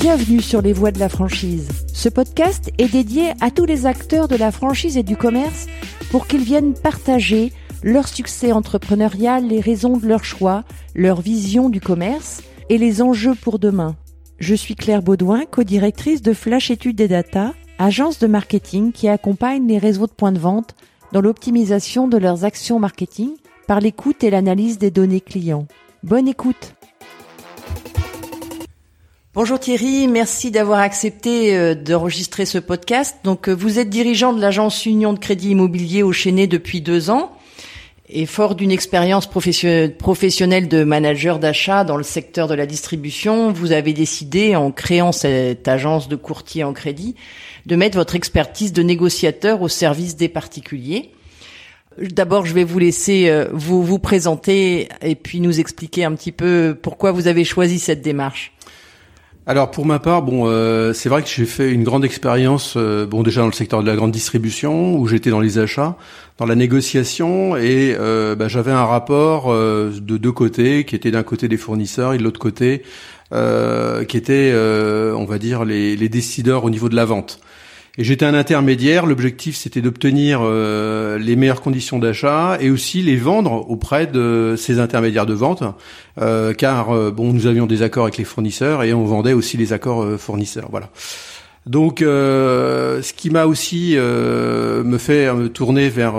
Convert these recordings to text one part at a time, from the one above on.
Bienvenue sur les voies de la franchise. Ce podcast est dédié à tous les acteurs de la franchise et du commerce pour qu'ils viennent partager leur succès entrepreneurial, les raisons de leur choix, leur vision du commerce et les enjeux pour demain. Je suis Claire Baudouin, co-directrice de Flash Études des Data, agence de marketing qui accompagne les réseaux de points de vente dans l'optimisation de leurs actions marketing par l'écoute et l'analyse des données clients. Bonne écoute Bonjour Thierry, merci d'avoir accepté euh, d'enregistrer ce podcast. Donc euh, vous êtes dirigeant de l'agence Union de Crédit Immobilier au Chénet depuis deux ans et fort d'une expérience professionnelle de manager d'achat dans le secteur de la distribution, vous avez décidé, en créant cette agence de courtier en crédit, de mettre votre expertise de négociateur au service des particuliers. D'abord, je vais vous laisser euh, vous vous présenter et puis nous expliquer un petit peu pourquoi vous avez choisi cette démarche. Alors pour ma part, bon, euh, c'est vrai que j'ai fait une grande expérience, euh, bon déjà dans le secteur de la grande distribution où j'étais dans les achats, dans la négociation et euh, bah, j'avais un rapport de deux côtés qui était d'un côté des fournisseurs et de l'autre côté qui était, on va dire, les, les décideurs au niveau de la vente. Et j'étais un intermédiaire. L'objectif, c'était d'obtenir euh, les meilleures conditions d'achat et aussi les vendre auprès de ces intermédiaires de vente, euh, car euh, bon, nous avions des accords avec les fournisseurs et on vendait aussi les accords fournisseurs. Voilà. Donc, ce qui m'a aussi me fait me tourner vers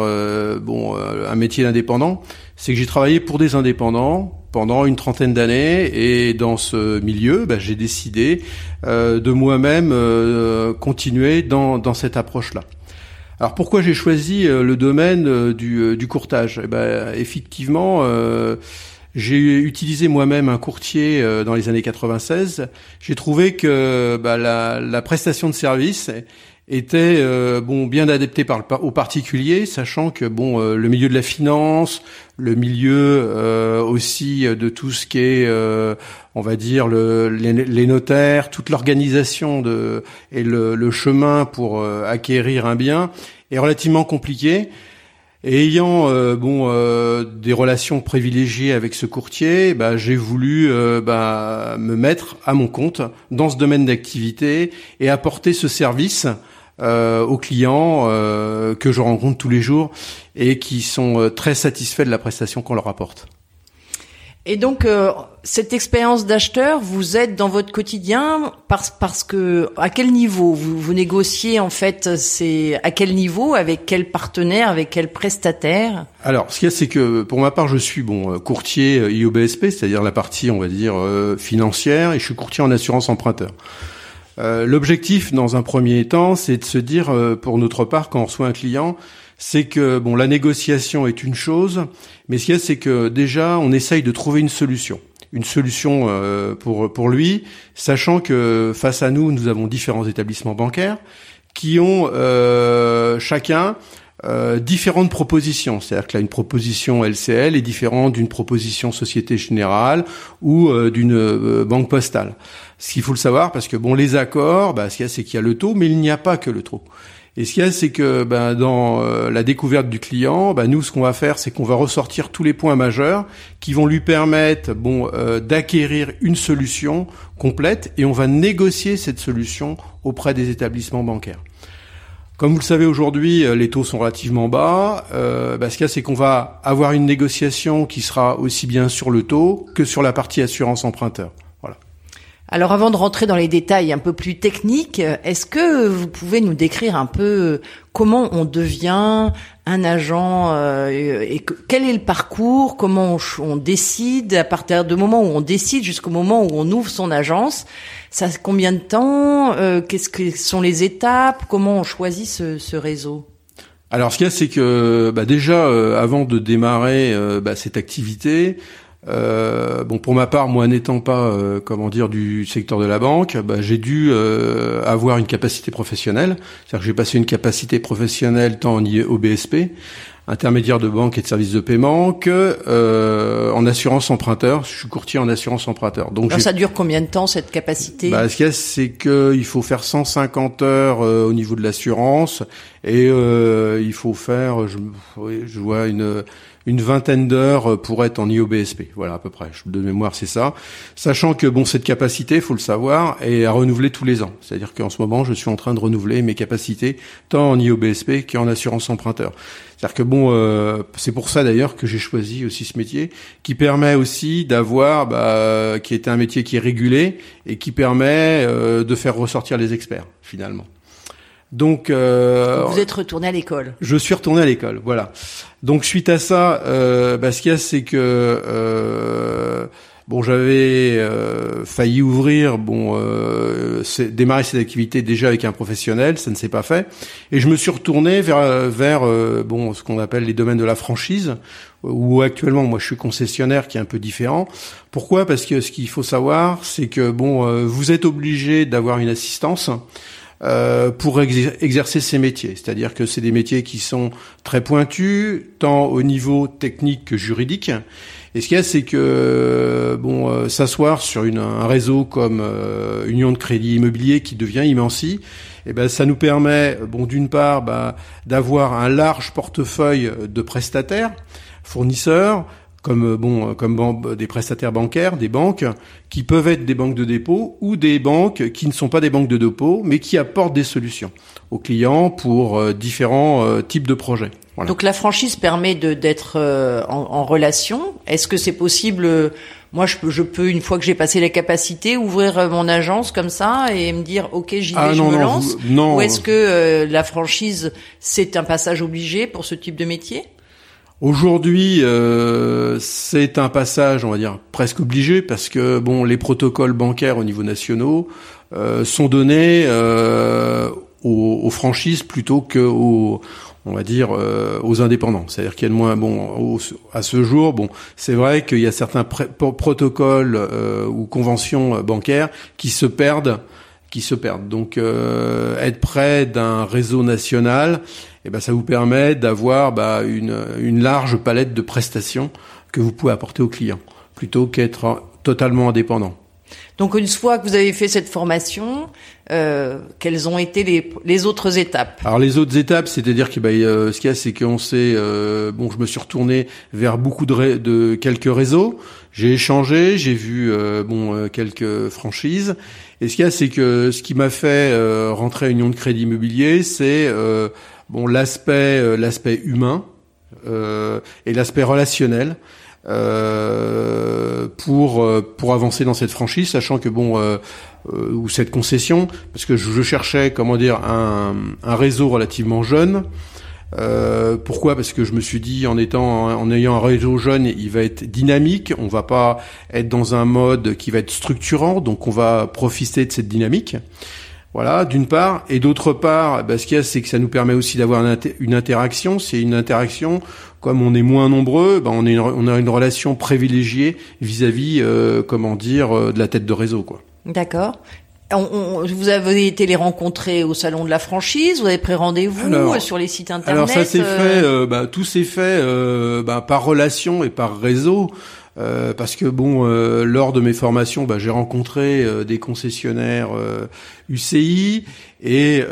bon un métier d'indépendant, c'est que j'ai travaillé pour des indépendants pendant une trentaine d'années et dans ce milieu, bah, j'ai décidé euh, de moi-même euh, continuer dans, dans cette approche-là. Alors pourquoi j'ai choisi euh, le domaine du, du courtage? Eh ben, Effectivement, j'ai utilisé moi-même un courtier dans les années 96. J'ai trouvé que bah, la, la, prestation de service était euh, bon bien adapté par le, aux particuliers, sachant que bon euh, le milieu de la finance, le milieu euh, aussi de tout ce qui est on va dire le, les, notaires, toute l'organisation de et le chemin pour acquérir un bien est relativement compliqué. Ayant bon des relations privilégiées avec ce courtier, bah, j'ai voulu bah, me mettre à mon compte dans ce domaine d'activité et apporter ce service euh, aux clients euh, que je rencontre tous les jours et qui sont euh, très satisfaits de la prestation qu'on leur apporte. Et donc cette expérience d'acheteur vous aide dans votre quotidien parce parce que à quel niveau vous, vous négociez en fait c'est à quel niveau avec quel partenaire avec quel prestataire? Alors ce qu'il y a c'est que pour ma part je suis bon courtier IOBSP c'est-à-dire la partie on va dire financière et je suis courtier en assurance emprunteur. Euh, l'objectif, dans un premier temps, c'est de se dire, euh, pour notre part, quand on reçoit un client, c'est que bon, la négociation est une chose, mais ce qu'il y a, c'est que déjà, on essaye de trouver une solution, une solution euh, pour pour lui, sachant que face à nous, nous avons différents établissements bancaires qui ont chacun différentes propositions. C'est-à-dire que là, une proposition LCL est différente d'une proposition Société Générale ou d'une banque postale. Ce qu'il faut le savoir, parce que bon, les accords, bah, ce qu'il y a, c'est qu'il y a le taux, mais il n'y a pas que le taux. Et ce qu'il y a, c'est que ben, dans euh, la découverte du client, ben, nous, ce qu'on va faire, c'est qu'on va ressortir tous les points majeurs qui vont lui permettre bon, euh, d'acquérir une solution complète et on va négocier cette solution auprès des établissements bancaires. Comme vous le savez aujourd'hui, euh, les taux sont relativement bas. Ben, ce qu'il y a, c'est qu'on va avoir une négociation qui sera aussi bien sur le taux que sur la partie assurance emprunteur. Alors avant de rentrer dans les détails un peu plus techniques, est-ce que vous pouvez nous décrire un peu comment on devient un agent euh, et quel est le parcours, comment on, décide à partir du moment où on décide jusqu'au moment où on ouvre son agence, ça combien de temps, euh, qu'est-ce que sont les étapes, comment on choisit ce, ce réseau? Alors ce qu'il y a, c'est que bah, déjà avant de démarrer bah, cette activité, euh, bon, pour ma part, moi n'étant pas, euh, comment dire, du secteur de la banque, bah, j'ai dû euh, avoir une capacité professionnelle. C'est-à-dire que j'ai passé une capacité professionnelle tant en OBSP, intermédiaire de banque et de services de paiement, que en assurance emprunteur. Je suis courtier en assurance emprunteur. Donc Alors ça dure combien de temps cette capacité? Bah, Ce qu'il y a, c'est qu'il faut faire 150 heures au niveau de l'assurance et il faut faire, je, je vois une une vingtaine d'heures pour être en IOBSP. Voilà, à peu près. De mémoire, c'est ça. Sachant que, bon, cette capacité, faut le savoir, est à renouveler tous les ans. C'est-à-dire qu'en ce moment, je suis en train de renouveler mes capacités, tant en IOBSP qu'en assurance emprunteur. C'est-à-dire que bon, euh, c'est pour ça d'ailleurs que j'ai choisi aussi ce métier, qui permet aussi d'avoir, bah, qui est un métier qui est régulé et qui permet euh, de faire ressortir les experts finalement. Donc, euh, vous êtes retourné à l'école. Je suis retourné à l'école, voilà. Donc suite à ça, euh, bah, ce qu'il y a, c'est que euh, bon, j'avais euh, failli ouvrir, bon, euh, démarrer cette activité déjà avec un professionnel, ça ne s'est pas fait, et je me suis retourné vers vers bon, ce qu'on appelle les domaines de la franchise, où actuellement, moi, je suis concessionnaire, qui est un peu différent. Pourquoi? Parce que ce qu'il faut savoir, c'est que bon, vous êtes obligé d'avoir une assistance. Euh, pour exercer ces métiers. C'est-à-dire que c'est des métiers qui sont très pointus, tant au niveau technique que juridique. Et ce qu'il y a, c'est que bon, euh, s'asseoir sur une, un réseau comme euh, Union de Crédit Immobilier qui devient immensi, eh ben ça nous permet, bon, d'une part, bah, d'avoir un large portefeuille de prestataires, fournisseurs, comme euh, bon euh, comme des prestataires bancaires, des banques qui peuvent être des banques de dépôt ou des banques qui ne sont pas des banques de dépôt mais qui apportent des solutions aux clients pour euh, différents types de projets. Donc la franchise permet de d'être en, relation. Est-ce que c'est possible moi, je peux, je peux, une fois que j'ai passé la capacité, ouvrir mon agence comme ça et me dire, ok, j'y vais, ah, je me lance. non. Ou est-ce que la franchise, c'est un passage obligé pour ce type de métier? Aujourd'hui, euh, c'est un passage, on va dire, presque obligé parce que bon, les protocoles bancaires au niveau nationaux euh, sont donnés euh, aux, franchises plutôt que aux, on va dire, aux indépendants. C'est-à-dire qu'il y a de moins, bon, à ce jour, bon, c'est vrai qu'il y a certains protocoles ou conventions bancaires qui se perdent, qui se perdent. Donc, être près d'un réseau national eh ben ça vous permet d'avoir bah, une, une large palette de prestations que vous pouvez apporter aux clients, plutôt qu'être totalement indépendant. Donc une fois que vous avez fait cette formation, euh, quelles ont été les, les, autres étapes? Alors les autres étapes, c'est-à-dire que bah, euh, ce qu'il y a, c'est qu'on s'est, euh, bon, je me suis retourné vers beaucoup de, de quelques réseaux. J'ai échangé, j'ai vu euh, bon euh, quelques franchises. Et ce qu'il y a, c'est que ce qui m'a fait rentrer à Union de Crédit Immobilier, c'est bon l'aspect euh, l'aspect humain euh, et l'aspect relationnel euh, pour pour avancer dans cette franchise, sachant que bon ou cette concession, parce que je, cherchais comment dire un, un réseau relativement jeune. Euh, pourquoi? Parce que je me suis dit en étant en ayant un réseau jeune, il va être dynamique. On va pas être dans un mode qui va être structurant, donc on va profiter de cette dynamique. Voilà, d'une part, et d'autre part, bah, ce qu'il y a, c'est que ça nous permet aussi d'avoir une, interaction. C'est une interaction, comme on est moins nombreux, bah, on, a une relation privilégiée vis-à-vis, euh, comment dire, euh, de la tête de réseau, quoi. D'accord. Vous avez été les rencontrer au salon de la franchise, vous avez pris rendez-vous sur les sites internet. Alors ça s'est euh fait, bah, tout s'est fait bah, par relation et par réseau. Euh, parce que bon, euh, lors de mes formations, bah, j'ai rencontré euh, des concessionnaires UCI et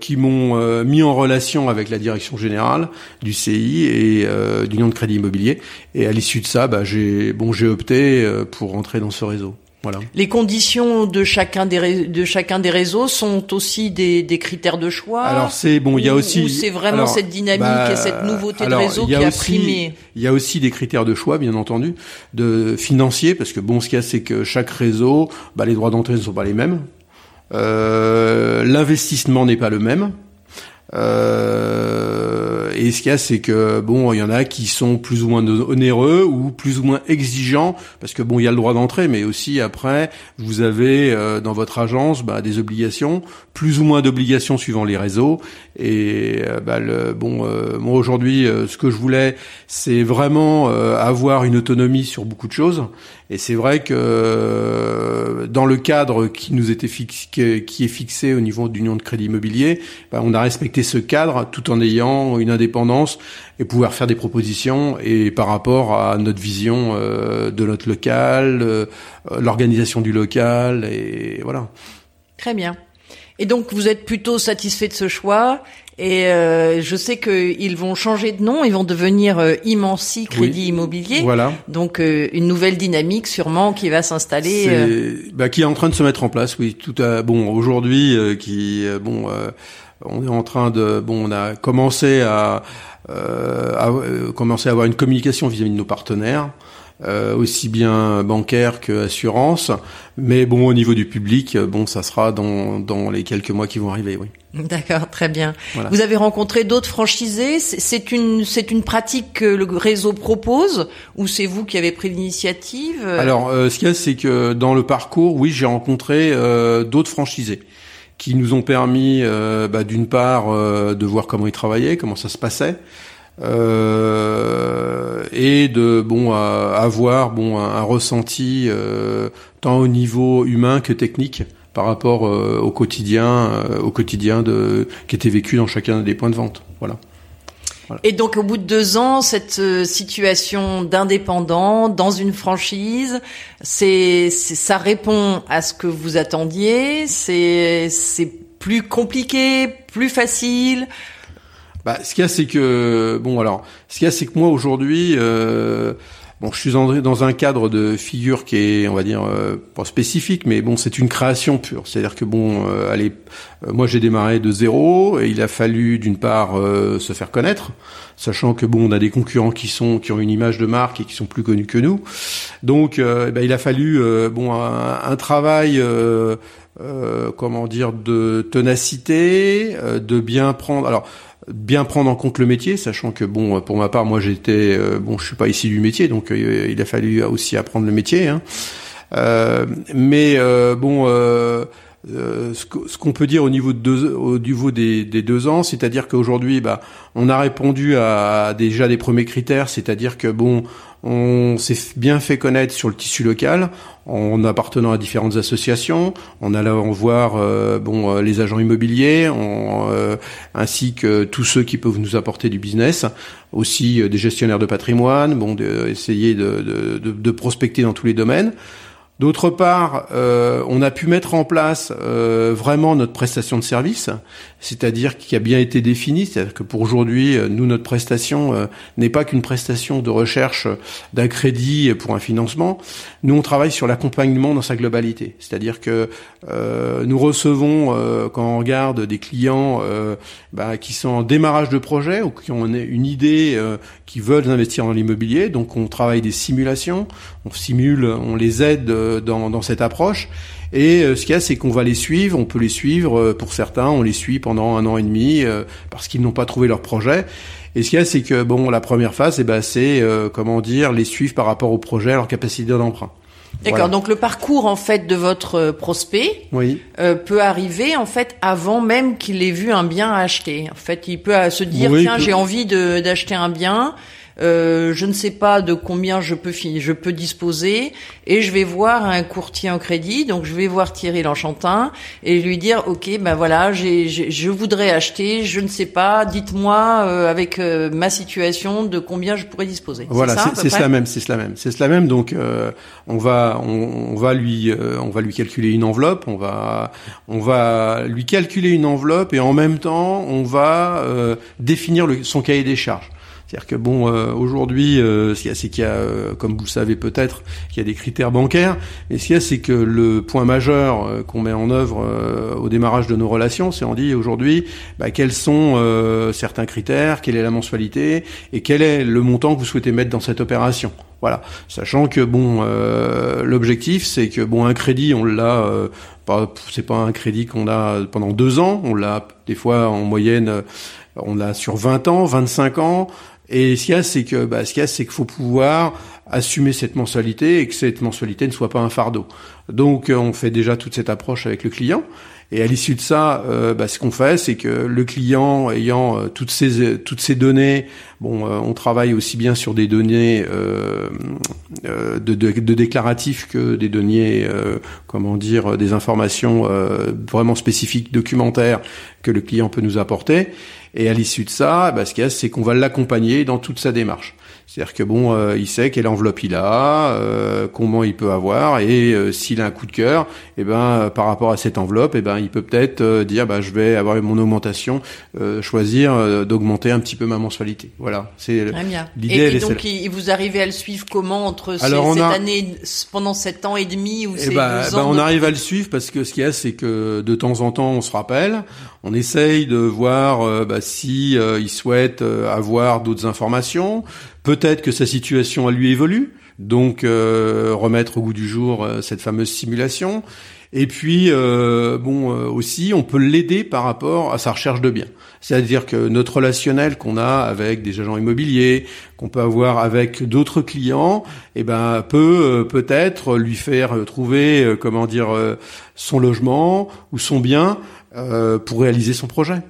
qui m'ont mis en relation avec la direction générale du CI et l'Union de Crédit Immobilier. Et à l'issue de ça, bah, j'ai bon, j'ai opté pour rentrer dans ce réseau. Voilà. Les conditions de chacun des de chacun des réseaux sont aussi des, des critères de choix. Alors c'est bon, il y a aussi. c'est vraiment cette dynamique et cette nouveauté de réseau qui a primé. Il y a aussi des critères de choix, bien entendu, de financiers, parce que bon, ce qu'il y a, c'est que chaque réseau, bah, les droits d'entrée ne sont pas les mêmes. Euh, L'investissement n'est pas le même. Euh, et ce qu'il y a, c'est que bon, il y en a qui sont plus ou moins onéreux ou plus ou moins exigeants, parce que bon, il y a le droit d'entrée, mais aussi après, vous avez dans votre agence bah, des obligations, plus ou moins d'obligations suivant les réseaux. Et bah, le, bon, moi aujourd'hui, ce que je voulais, c'est vraiment avoir une autonomie sur beaucoup de choses. Et c'est vrai que dans le cadre qui nous était fixé, qui est fixé au niveau d'Union de Crédit Immobilier, bah, on a respecté ce cadre tout en ayant une indépendance et pouvoir faire des propositions et par rapport à notre vision euh, de notre local, euh, l'organisation du local et voilà. Très bien. Et donc vous êtes plutôt satisfait de ce choix et euh, je sais qu'ils vont changer de nom, ils vont devenir euh, Immensi Crédit Immobilier. Voilà. Donc euh, une nouvelle dynamique sûrement qui va s'installer. Bah, qui est en train de se mettre en place, oui. Tout à bon aujourd'hui, qui bon, on est en train de bon, on a commencé à, à commencer à avoir une communication vis-à-vis -vis de nos partenaires. Euh, aussi bien bancaire que assurance. Mais bon, au niveau du public, euh, bon, ça sera dans, dans les quelques mois qui vont arriver, oui. D'accord, très bien. Vous avez rencontré d'autres franchisés? C'est une c'est une pratique que le réseau propose ou c'est vous qui avez pris l'initiative? Alors, euh, ce qu'il y a, c'est que dans le parcours, oui, j'ai rencontré euh, d'autres franchisés qui nous ont permis, euh, bah, d'une part, de voir comment ils travaillaient, comment ça se passait, euh, et de bon avoir bon un, ressenti euh, tant au niveau humain que technique par rapport euh, au quotidien au quotidien de qui était vécu dans chacun des points de vente voilà. Et donc au bout de deux ans, cette situation d'indépendant dans une franchise, c'est ça répond à ce que vous attendiez. C'est c'est plus compliqué, plus facile. Bah, ce qu'il y a, c'est que bon, alors, ce qu'il y a, c'est que moi aujourd'hui, euh, bon, je suis dans un cadre de figure qui est, on va dire, euh, pas spécifique, mais bon, c'est une création pure. C'est-à-dire que bon, euh, allez, euh, moi j'ai démarré de zéro et il a fallu d'une part se faire connaître, sachant que bon, on a des concurrents qui sont qui ont une image de marque et qui sont plus connus que nous. Donc, eh ben, il a fallu bon un, un travail. Euh, comment dire de ténacité, de bien prendre. Alors, bien prendre en compte le métier, sachant que bon, pour ma part, moi j'étais euh, bon, je suis pas ici du métier, donc euh, il a fallu aussi apprendre le métier. Hein. Euh, mais bon, ce qu'on peut dire au niveau de deux, au niveau des, des deux ans, c'est-à-dire qu'aujourd'hui, bah, on a répondu à déjà des premiers critères, c'est-à-dire que bon, on s'est bien fait connaître sur le tissu local en appartenant à différentes associations, en allant voir euh, bon euh, les agents immobiliers, euh, ainsi que tous ceux qui peuvent nous apporter du business, aussi des gestionnaires de patrimoine, bon de, essayer de, de, de prospecter dans tous les domaines. D'autre part, euh, on a pu mettre en place euh, vraiment notre prestation de service, c'est-à-dire qui a bien été définie, c'est-à-dire que pour aujourd'hui, euh, nous, notre prestation n'est pas qu'une prestation de recherche d'un crédit pour un financement. Nous, on travaille sur l'accompagnement dans sa globalité, c'est-à-dire que nous recevons, quand on regarde des clients bah, qui sont en démarrage de projet ou qui ont une idée, qui veulent investir dans l'immobilier, donc on travaille des simulations, on simule, on les aide dans, dans cette approche. Et euh, ce qu'il y a, c'est qu'on va les suivre, on peut les suivre, euh, pour certains, on les suit pendant un an et demi euh, parce qu'ils n'ont pas trouvé leur projet. Et ce qu'il y a, c'est que bon, la première phase, eh ben, c'est comment dire, les suivre par rapport au projet, à leur capacité d'emprunt. D'accord. Donc le parcours en fait de votre prospect oui. peut arriver en fait avant même qu'il ait vu un bien à acheter. En fait, il peut se dire tiens, j'ai envie d'acheter un bien. Euh, je ne sais pas de combien je peux je peux disposer et je vais voir un courtier en crédit. Donc je vais voir Thierry Lanchantin et lui dire ok ben voilà j'ai, je voudrais acheter je ne sais pas dites-moi euh, avec euh, ma situation de combien je pourrais disposer. Voilà c'est, cela même c'est cela même c'est cela même. Donc on va on, va lui on va lui calculer une enveloppe on va on va lui calculer une enveloppe et en même temps on va définir le, son cahier des charges c'est-à-dire que bon, euh, aujourd'hui, euh, ce qu'il y a, c'est qu'il y a, euh, comme vous le savez peut-être, qu'il y a des critères bancaires. Et ce qu'il y a, c'est que le point majeur euh, qu'on met en œuvre au démarrage de nos relations, c'est on dit aujourd'hui, bah, quels sont certains critères, quelle est la mensualité et quel est le montant que vous souhaitez mettre dans cette opération. Voilà, sachant que bon, l'objectif, c'est que bon, un crédit, on l'a pas c'est pas un crédit qu'on a pendant deux ans, on l'a des fois en moyenne On l'a sur 20 ans, 25 ans. Et ce qu'il y a, c'est que, bah, ce qu'il y a, c'est qu'il faut pouvoir assumer cette mensualité et que cette mensualité ne soit pas un fardeau. Donc, on fait déjà toute cette approche avec le client. Et à l'issue de ça, euh, bah, ce qu'on fait, c'est que le client ayant euh, toutes ces toutes ces données, bon, euh, on travaille aussi bien sur des données de, de, de, déclaratifs que des données, comment dire, des informations vraiment spécifiques documentaires que le client peut nous apporter. Et à l'issue de ça, bah, ce qu'il y a, c'est qu'on va l'accompagner dans toute sa démarche. C'est-à-dire que bon, euh, il sait quelle enveloppe il a, euh, comment il peut avoir, et euh, s'il a un coup de cœur, et eh ben par rapport à cette enveloppe, et eh ben il peut peut-être dire, bah je vais avoir mon augmentation, choisir d'augmenter un petit peu ma mensualité. Voilà, c'est l'idée. Et, et donc il, vous arrivez à le suivre comment entre cette année, pendant sept ans et demi ou eh ces ben, deux ans On arrive à le suivre parce que ce qu'il y a, c'est que de temps en temps, on se rappelle, on essaye de voir bah, si il souhaite avoir d'autres informations Peut-être que sa situation à lui évolue, donc euh, remettre au goût du jour euh, cette fameuse simulation. Et puis, euh, bon, aussi, on peut l'aider par rapport à sa recherche de biens. C'est-à-dire que notre relationnel qu'on a avec des agents immobiliers, qu'on peut avoir avec d'autres clients, eh ben, peut peut-être lui faire trouver, comment dire, son logement ou son bien pour réaliser son projet.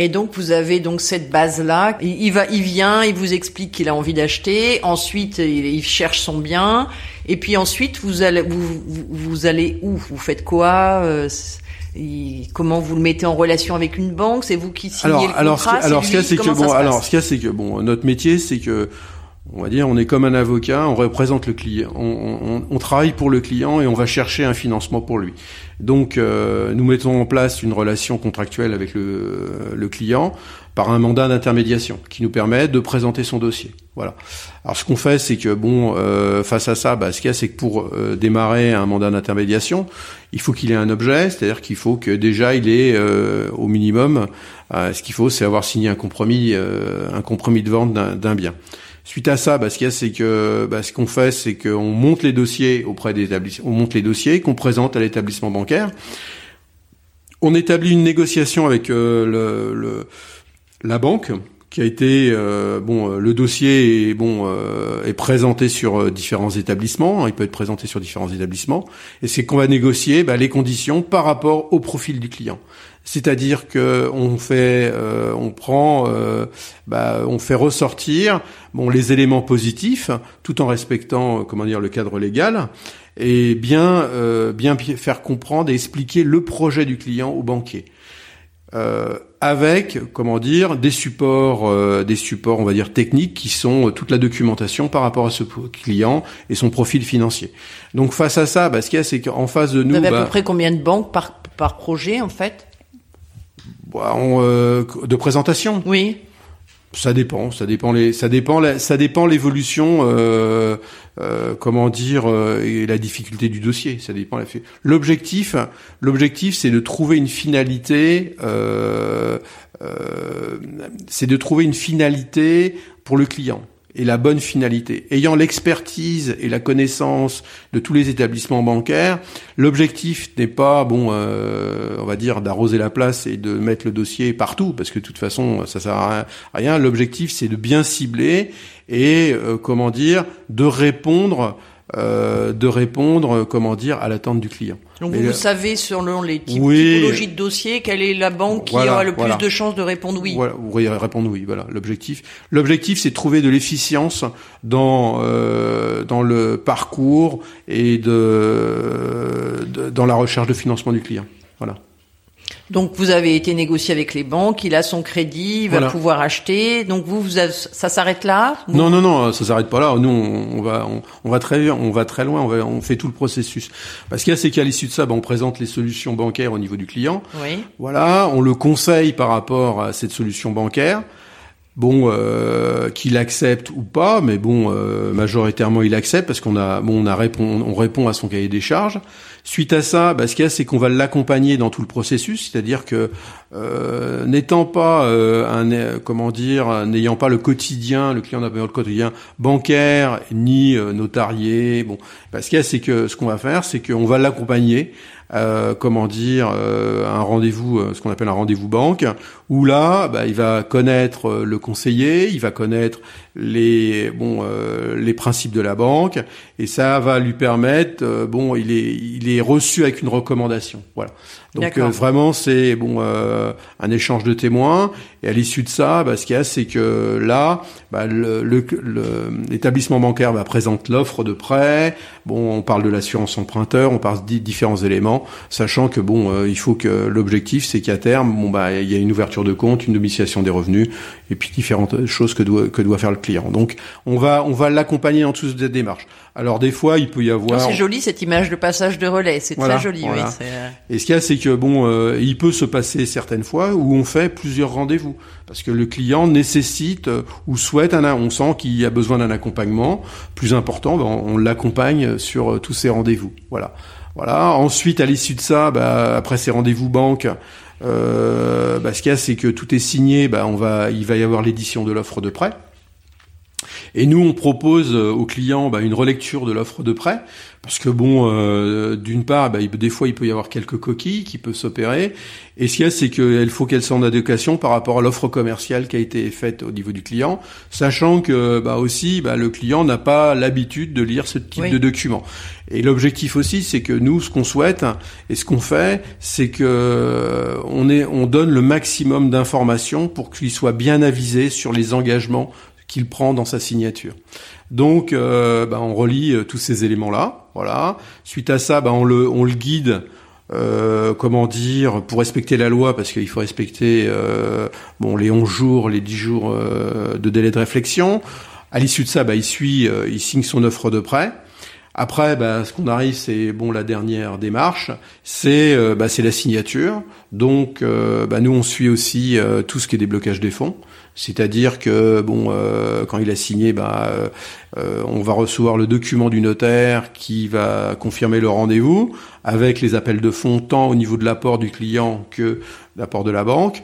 Et donc vous avez donc cette base là. Il, va, il vient, il vous explique qu'il a envie d'acheter. Ensuite, il, cherche son bien. Et puis ensuite, vous allez, vous, vous, allez où? Vous faites quoi? Euh, Comment vous le mettez en relation avec une banque? C'est vous qui signez alors, le contrat? Alors, ce qu'il y a, c'est que bon, alors ce qu'il y a, c'est que bon, notre métier, c'est que on va dire, on est comme un avocat, on représente le client, on, travaille pour le client et on va chercher un financement pour lui. Donc, euh, nous mettons en place une relation contractuelle avec le, le client par un mandat d'intermédiation qui nous permet de présenter son dossier. Voilà. Alors, ce qu'on fait, c'est que bon, euh, face à ça, bah, ce qu'il y a, c'est que pour euh, démarrer un mandat d'intermédiation, il faut qu'il ait un objet, c'est-à-dire qu'il faut que déjà il ait au minimum, ce qu'il faut, c'est avoir signé un compromis, un compromis de vente d'un bien. Suite à ça, bah, ce qu'il y a, c'est que bah, ce qu'on fait, c'est qu'on monte les dossiers auprès des établissements, on monte les dossiers qu'on présente à l'établissement bancaire. On établit une négociation avec euh, la banque qui a été euh, bon euh, le dossier est bon est présenté sur différents établissements il peut être présenté sur différents établissements et c'est qu'on va négocier bah, les conditions par rapport au profil du client c'est-à-dire que on fait, euh, on prend, euh, bah, on fait ressortir bon les éléments positifs, tout en respectant, euh, comment dire, le cadre légal, et bien, bien faire comprendre et expliquer le projet du client au banquier. Avec comment dire des supports des supports on va dire techniques qui sont toute la documentation par rapport à ce client et son profil financier donc face à ça bah, ce qu'il y a c'est qu'en face de nous Vous avez à peu bah près combien de banques par par projet en fait? Bah, euh, de présentation. Oui. Ça dépend, ça dépend les, ça dépend, ça dépend l'évolution, euh, euh, comment dire, et la difficulté du dossier. Ça dépend. L'objectif, l'objectif, c'est de trouver une finalité. c'est de trouver une finalité pour le client et la bonne finalité. Ayant l'expertise et la connaissance de tous les établissements bancaires, l'objectif n'est pas, bon, euh, on va dire, d'arroser la place et de mettre le dossier partout, parce que de toute façon, ça sert à rien. L'objectif, c'est de bien cibler et, euh, comment dire, de répondre euh, de répondre, comment dire, à l'attente du client. Donc vous, savez selon les typologies de dossiers quelle est la banque qui aura le plus de chances de répondre oui. Voilà, répondre oui. Voilà, l'objectif. L'objectif, c'est de trouver de l'efficience dans euh, dans le parcours et de, de dans la recherche de financement du client. Voilà. Donc vous avez été négocié avec les banques, il a son crédit, il va pouvoir acheter. Donc vous, vous ça s'arrête là Non, non, non, ça s'arrête pas là. Nous, on, va, on, va très, on va très loin. On, va, on fait tout le processus. Parce qu'il y a, c'est qu'à l'issue de ça, ben, on présente les solutions bancaires au niveau du client. Oui. Voilà, on le conseille par rapport à cette solution bancaire bon euh, qu'il accepte ou pas mais bon euh, majoritairement il accepte parce qu'on a bon on a répond on répond à son cahier des charges. Suite à ça bah, ce qu'il y a c'est qu'on va l'accompagner dans tout le processus c'est-à-dire que euh, n'étant pas euh, un comment dire n'ayant pas le quotidien le client n'a pas le quotidien bancaire ni notarié bon bah, ce qu'il y a c'est que ce qu'on va faire c'est qu'on va l'accompagner euh, comment dire, euh, un rendez-vous, euh, ce qu'on appelle un rendez-vous banque, où là, bah, il va connaître le conseiller, il va connaître les bon les principes de la banque, et ça va lui permettre, bon, il est il est reçu avec une recommandation, voilà. Donc vraiment c'est bon un échange de témoins, et à l'issue de ça, bah, ce qu'il y a, c'est que là, bah, l'établissement bancaire va présenter l'offre de prêt. Bon, on parle de l'assurance emprunteur, on parle de différents éléments, sachant que bon, euh, il faut que l'objectif, c'est qu'à terme, bon bah, il y a une ouverture de compte, une domiciliation des revenus, et puis différentes choses que doit que doit faire le client. Donc, on va on va l'accompagner dans toute cette démarche. Alors des fois, il peut y avoir. C'est joli cette image de passage de relais, c'est très joli. Oui, euh. et ce qu'il y a, c'est que bon, euh, il peut se passer certaines fois où on fait plusieurs rendez-vous parce que le client nécessite ou souhaite un, on sent qu'il a besoin d'un accompagnement plus important, ben, on l'accompagne sur tous ces rendez-vous. Voilà. Voilà. Ensuite, à l'issue de ça, bah, après ces rendez-vous banque, euh, bah, ce qu'il y a, c'est que tout est signé. Bah, on va, il va y avoir l'édition de l'offre de prêt. Et nous, on propose euh, aux clients bah, une relecture de l'offre de prêt, parce que bon, euh, d'une part, bah, des fois, il peut y avoir quelques coquilles qui peuvent s'opérer. Et ce qu'il y a, c'est qu'il faut qu'elles soient en adéquation par rapport à l'offre commerciale qui a été faite au niveau du client, sachant que bah, aussi, bah, le client n'a pas l'habitude de lire ce type de document. Et l'objectif aussi, c'est que nous, ce qu'on souhaite et ce qu'on fait, c'est que on, est, on donne le maximum d'informations pour qu'il soit bien avisé sur les engagements qu'il prend dans sa signature. Donc, euh, bah, on relie euh, tous ces éléments-là. Voilà. Suite à ça, bah, on, le, guide. Euh, comment dire, pour respecter la loi, parce qu'il faut respecter euh, bon les 11 jours, les 10 jours de délai de réflexion. À l'issue de ça, bah, il suit, il signe son offre de prêt. Après, ce qu'on arrive, c'est bon la dernière démarche, c'est la signature. Donc, nous on suit aussi tout ce qui est déblocage des fonds. C'est-à-dire que bon, euh, quand il a signé, bah, euh, on va recevoir le document du notaire qui va confirmer le rendez-vous avec les appels de fonds tant au niveau de l'apport du client que l'apport de la banque.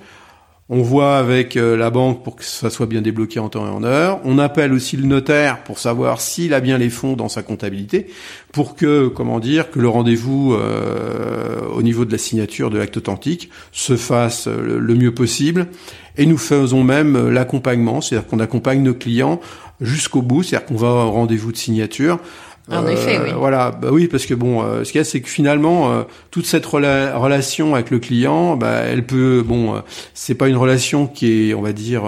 On voit avec euh, la banque pour que ça soit bien débloqué en temps et en heure. On appelle aussi le notaire pour savoir s'il a bien les fonds dans sa comptabilité, pour que, comment dire, que le rendez-vous euh, au niveau de la signature de l'acte authentique se fasse euh, le mieux possible. Et nous faisons même l'accompagnement, c'est-à-dire qu'on accompagne nos clients jusqu'au bout, c'est-à-dire qu'on va au rendez-vous de signature en effet, oui. Voilà, bah oui, parce que bon, euh, ce qu'il y a, c'est que finalement, euh, toute cette relation avec le client, bah, elle peut, bon, euh, c'est pas une relation qui est, on va dire,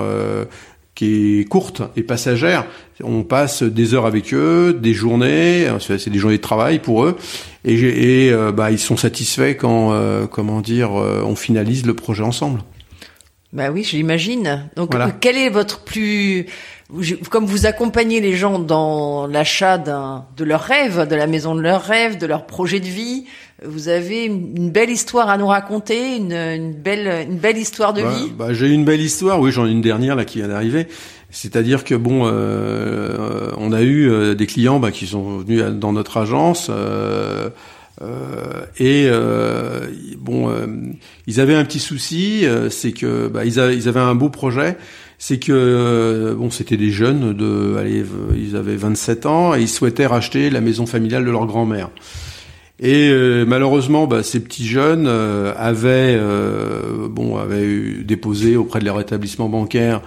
qui est courte et passagère. On passe des heures avec eux, des journées, c'est des journées de travail pour eux, et, et bah, ils sont satisfaits quand, comment dire, on finalise le projet ensemble. Bah oui, j'imagine. Donc, quel est votre plus comme vous accompagnez les gens dans l'achat de leur rêve, de la maison de leur rêve, de leur projet de vie, vous avez une belle histoire à nous raconter, une, belle, une belle histoire de vie? Bah, j'ai une belle histoire, oui, j'en ai une dernière là qui vient d'arriver. C'est-à-dire que bon, euh, on a eu euh, des clients bah, qui sont venus dans notre agence. Euh, et bon, ils avaient un petit souci, c'est que bah, ils, ils, avaient un beau projet, c'est que euh, bon, c'était des jeunes de, allez, ils avaient 27 ans et ils souhaitaient racheter la maison familiale de leur grand-mère. Et euh, malheureusement, bah, ces petits jeunes euh, avaient, bon, avaient déposé auprès de leur établissement bancaire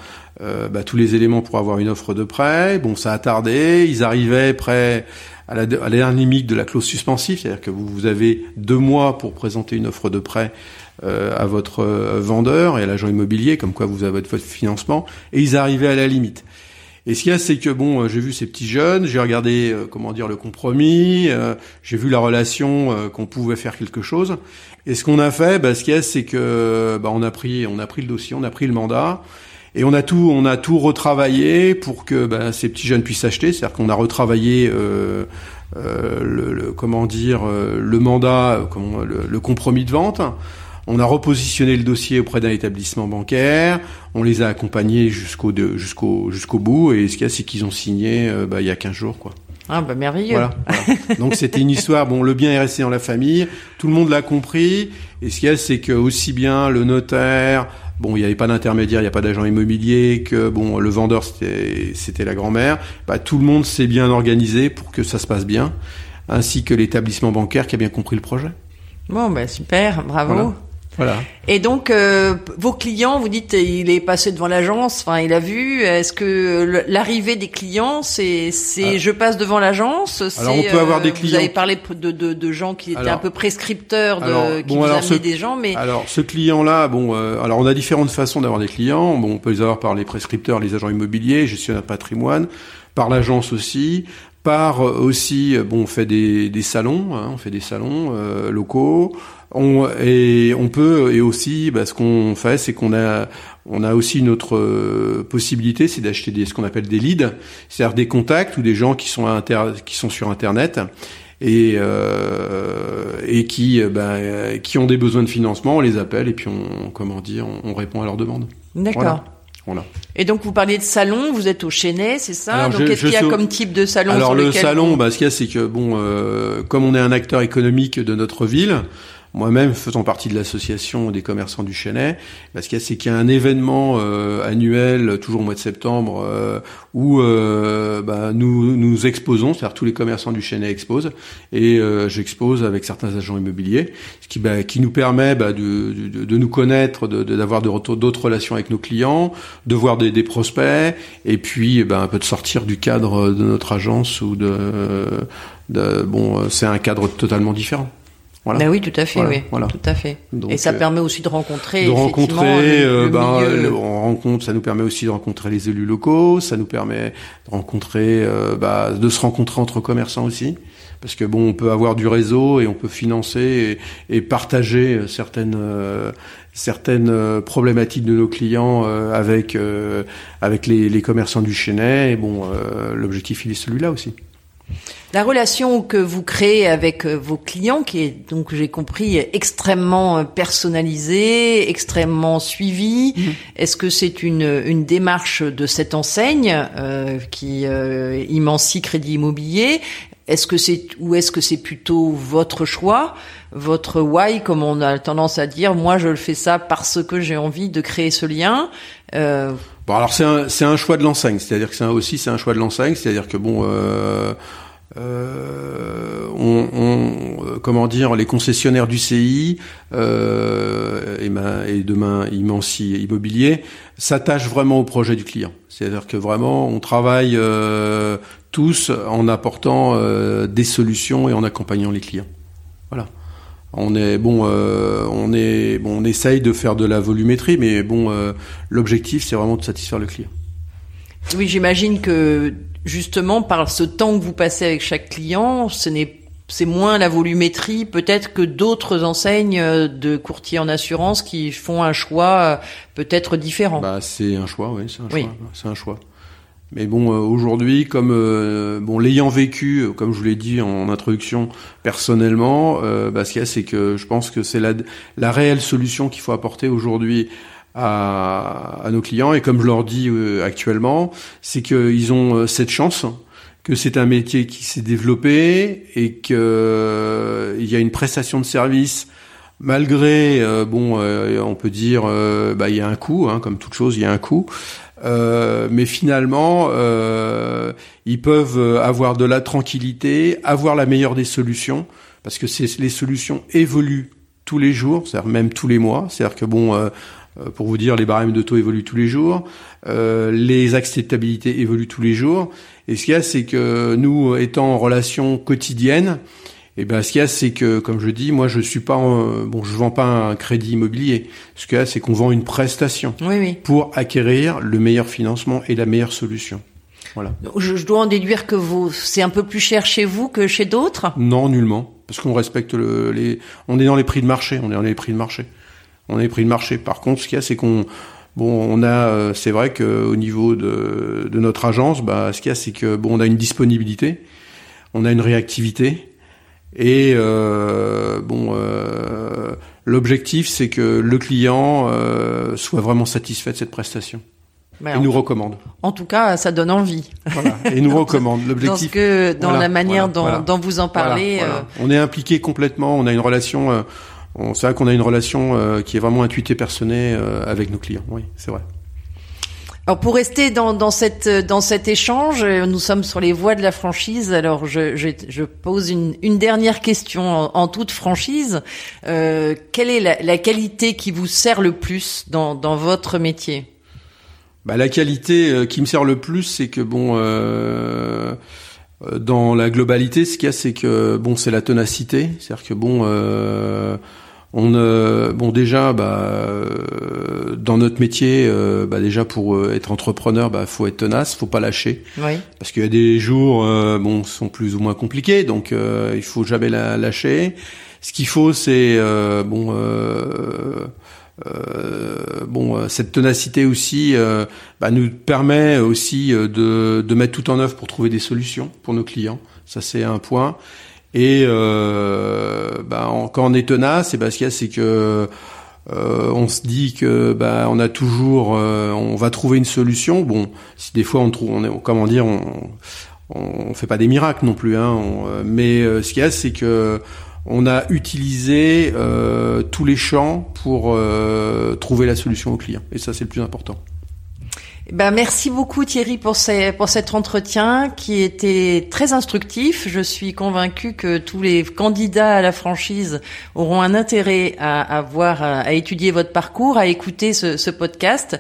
bah, tous les éléments pour avoir une offre de prêt. Bon, ça a tardé. Ils arrivaient près à la, à la dernière limite de la clause suspensive, c'est-à-dire que vous, vous avez deux mois pour présenter une offre de prêt euh, à votre euh, vendeur et à l'agent immobilier, comme quoi vous avez votre financement, et ils arrivaient à la limite. Et ce qu'il y a, c'est que bon, euh, j'ai vu ces petits jeunes, j'ai regardé, comment dire, le compromis, j'ai vu la relation qu'on pouvait faire quelque chose. Et ce qu'on a fait, bah, ce qu'il y a, c'est que bah, on a pris, on a pris le dossier, on a pris le mandat, et on a tout, on a tout retravaillé pour que bah, ces petits jeunes puissent acheter. C'est-à-dire qu'on a retravaillé. Euh, le, le, comment dire le mandat, le, le compromis de vente. On a repositionné le dossier auprès d'un établissement bancaire, on les a accompagnés jusqu'au jusqu'au jusqu'au bout et ce qu'il y a c'est qu'ils ont signé euh, bah, il y a 15 jours quoi. Ah bah merveilleux. Voilà, Donc c'était une histoire. Bon, le bien est resté dans la famille. Tout le monde l'a compris. Et ce qu'il y a, c'est que aussi bien le notaire, bon, il n'y avait pas d'intermédiaire, il n'y a pas d'agent immobilier, que bon, le vendeur c'était c'était la grand-mère. Bah, tout le monde s'est bien organisé pour que ça se passe bien, ainsi que l'établissement bancaire qui a bien compris le projet. Bon, ben super, bravo. Voilà. Voilà. Et donc, euh, vos clients, vous dites, il est passé devant l'agence, enfin, il a vu. Est-ce que l'arrivée des clients, c'est, c'est, Ah. je passe devant l'agence Alors, on peut avoir des Vous clients- avez parlé de, de, de gens qui étaient Alors- un peu prescripteurs, de, Alors, qui bon, vous alors, amenaient ce- des gens, mais Alors ce client-là, bon, euh, alors on a différentes façons d'avoir des clients. Bon, on peut les avoir par les prescripteurs, les agents immobiliers, gestionnaires de patrimoine, par l'agence aussi, par euh, aussi, euh, bon, on fait des, des salons, hein, on fait des salons euh, locaux. On, et on peut et aussi, bah, ce qu'on fait, c'est qu'on a on a aussi une autre euh, possibilité, c'est d'acheter des ce qu'on appelle des leads, c'est-à-dire des contacts ou des gens qui sont à inter- qui sont sur internet et euh, et qui euh, euh, qui ont des besoins de financement, on les appelle et puis on comment dire, on, on répond à leurs demandes. d'accord. Voilà. Voilà. Et donc, vous parliez de salon, vous êtes au Chenet, c'est ça Alors, Donc, qu'est-ce qu'il y a comme type de salon Alors sur le salon, vous- bah, ce qu'il y a, c'est que bon, euh, comme on est un acteur économique de notre ville, moi-même faisant partie de l'association des commerçants du bah, ce qu'il y a, c'est qu'il y a un événement euh, annuel, toujours au mois de septembre, euh, où euh, bah, nous nous exposons, c'est-à-dire tous les commerçants du Chênay exposent, et euh, j'expose avec certains agents immobiliers, ce qui, bah, qui nous permet bah, de, de, de nous connaître, d'avoir de, d'autres relations avec nos clients, de voir des, des prospects, et puis bah, un peu de sortir du cadre de notre agence ou de, de bon, c'est un cadre totalement différent. Voilà. Ben oui, tout à fait, Voilà, oui, voilà. tout à fait. Donc, Et ça euh, permet aussi de rencontrer, de rencontrer, le, euh, le ben, milieu. le- on rencontre, ça nous permet aussi de rencontrer les élus locaux, ça nous permet de rencontrer, euh, bah, de se rencontrer entre commerçants aussi, parce que bon, on peut avoir du réseau et on peut financer et, et partager euh, certaines euh, certaines euh, problématiques de nos clients euh, avec euh, avec les, les commerçants du Chênay. Et bon, euh, l'objectif il est celui-là aussi. La relation que vous créez avec euh, vos clients, qui est donc j'ai compris extrêmement euh, personnalisée, extrêmement suivie. Mhm. Est-ce que c'est une une démarche de cette enseigne euh, qui euh, Imensi Crédit Immobilier? Est-ce que c'est ou est-ce que c'est plutôt votre choix, votre why, comme on a tendance à dire Moi, je le fais ça parce que j'ai envie de créer ce lien? Euh, Bon, alors c'est un, c'est un choix de l'enseigne, c'est-à-dire que c'est aussi c'est un choix de l'enseigne, c'est-à-dire que bon, euh, euh, on, on- euh, comment dire, les concessionnaires du CI euh, et, et demain Imensi Immobilier s'attachent vraiment au projet du client. C'est-à-dire que vraiment on travaille euh, tous en apportant euh, des solutions et en accompagnant les clients. Voilà. On est bon, euh, on est bon, on essaye de faire de la volumétrie, mais bon, euh, l'objectif c'est vraiment de satisfaire le client. Oui, j'imagine que justement par ce temps que vous passez avec chaque client, ce n'est c'est moins la volumétrie peut-être que d'autres enseignes euh, de courtiers en assurance qui font un choix peut-être différent. Bah, c'est un choix, oui, c'est un Oui. un choix. Mais bon, euh, aujourd'hui, comme euh, bon, l'ayant vécu, euh, comme je vous l'ai dit en introduction, personnellement, euh, bah, ce qu'il y a, c'est que je pense que c'est la, la réelle solution qu'il faut apporter aujourd'hui à, à nos clients. Et comme je leur dis euh, actuellement, c'est qu'ils ont cette chance que c'est un métier qui s'est développé et que il y a une prestation de service malgré euh, bon euh, on peut dire bah il y a un coût hein, comme toute chose il y a un coût euh, mais finalement euh, ils peuvent avoir de la tranquillité avoir la meilleure des solutions parce que les solutions évoluent tous les jours c'est-à-dire même tous les mois c'est-à-dire que bon euh, pour vous dire, les barèmes de taux évoluent tous les jours, euh, les acceptabilités évoluent tous les jours. Et ce qu'il y a, c'est que nous, étant en relation quotidienne, et ben, ce qu'il y a, c'est que, comme je dis, moi, je suis pas, en- bon, je vends pas un crédit immobilier. Ce qu'il y a, c'est qu'on vend une prestation Oui, oui. pour acquérir le meilleur financement et la meilleure solution. Voilà. Je, je dois en déduire que vous c'est un peu plus cher chez vous que chez d'autres? Non, nullement, parce qu'on respecte le, les, on est dans les prix de marché, on est dans les prix de marché, on est les prix de marché. Par contre, ce qu'il y a, c'est qu'on, bon, on a, euh, c'est vrai que au niveau de, de notre agence, bah, ce qu'il y a, c'est que bon, on a une disponibilité, on a une réactivité, et euh, bon, euh, l'objectif, c'est que le client euh, soit vraiment satisfait de cette prestation Ben, en, nous recommande. en tout cas, ça donne envie. Voilà, et nous recommande. Dans ce L'objectif. que dans Voilà, la manière voilà, dont, dont vous en parlez. Euh. On est impliqué complètement, on a une relation, euh, on, c'est vrai qu'on a une relation euh, qui est vraiment intuitée, personnée euh, avec nos clients, oui, c'est vrai. Alors pour rester dans, dans, cette, dans cet échange, nous sommes sur les voies de la franchise. Alors je, je, je pose une, une, dernière question en, toute franchise. Euh, quelle est la, la, qualité qui vous sert le plus dans, dans votre métier? Bah, La qualité euh, qui me sert le plus, c'est que bon, euh, euh, dans la globalité, ce qu'il y a, c'est que bon, c'est la ténacité. C'est-à-dire que bon. Euh, on euh, bon déjà bah euh, dans notre métier euh, bah déjà pour être entrepreneur bah faut être tenace, faut pas lâcher. Oui. Parce qu'il y a des jours bon sont plus ou moins compliqués donc il faut jamais la lâcher. Ce qu'il faut c'est bon bon, cette ténacité aussi bah, nous permet aussi de, de mettre tout en œuvre pour trouver des solutions pour nos clients. Ça c'est un point. Et euh, bah, quand on est tenace, et bah, ce qu'il y a, c'est que euh, on se dit que bah, on a toujours, euh, on va trouver une solution. Bon, si des fois on trouve, on est, comment dire, on, on fait pas des miracles non plus, hein. mais euh, ce qu'il y a, c'est que on a utilisé euh, tous les champs pour trouver la solution au client, et ça c'est le plus important. Ben, merci beaucoup Thierry pour, ces, pour cet entretien qui était très instructif. Je suis convaincue que tous les candidats à la franchise auront un intérêt à, à voir, à, étudier votre parcours, à écouter ce, ce podcast.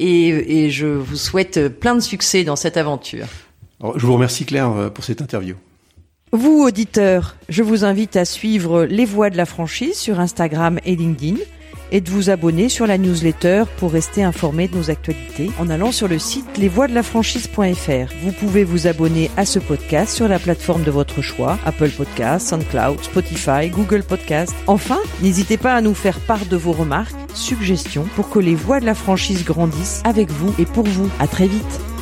Et, et, je vous souhaite plein de succès dans cette aventure. je vous remercie Claire pour cette interview. Vous, auditeurs, je vous invite à suivre les voies de la franchise sur Instagram et LinkedIn et de vous abonner sur la newsletter pour rester informé de nos actualités en allant sur le site lesvoiesdelafranchise.fr. Vous pouvez vous abonner à ce podcast sur la plateforme de votre choix, Apple Podcasts, SoundCloud, Spotify, Google Podcasts. Enfin, n'hésitez pas à nous faire part de vos remarques, suggestions pour que les voix de la franchise grandissent avec vous et pour vous. À très vite.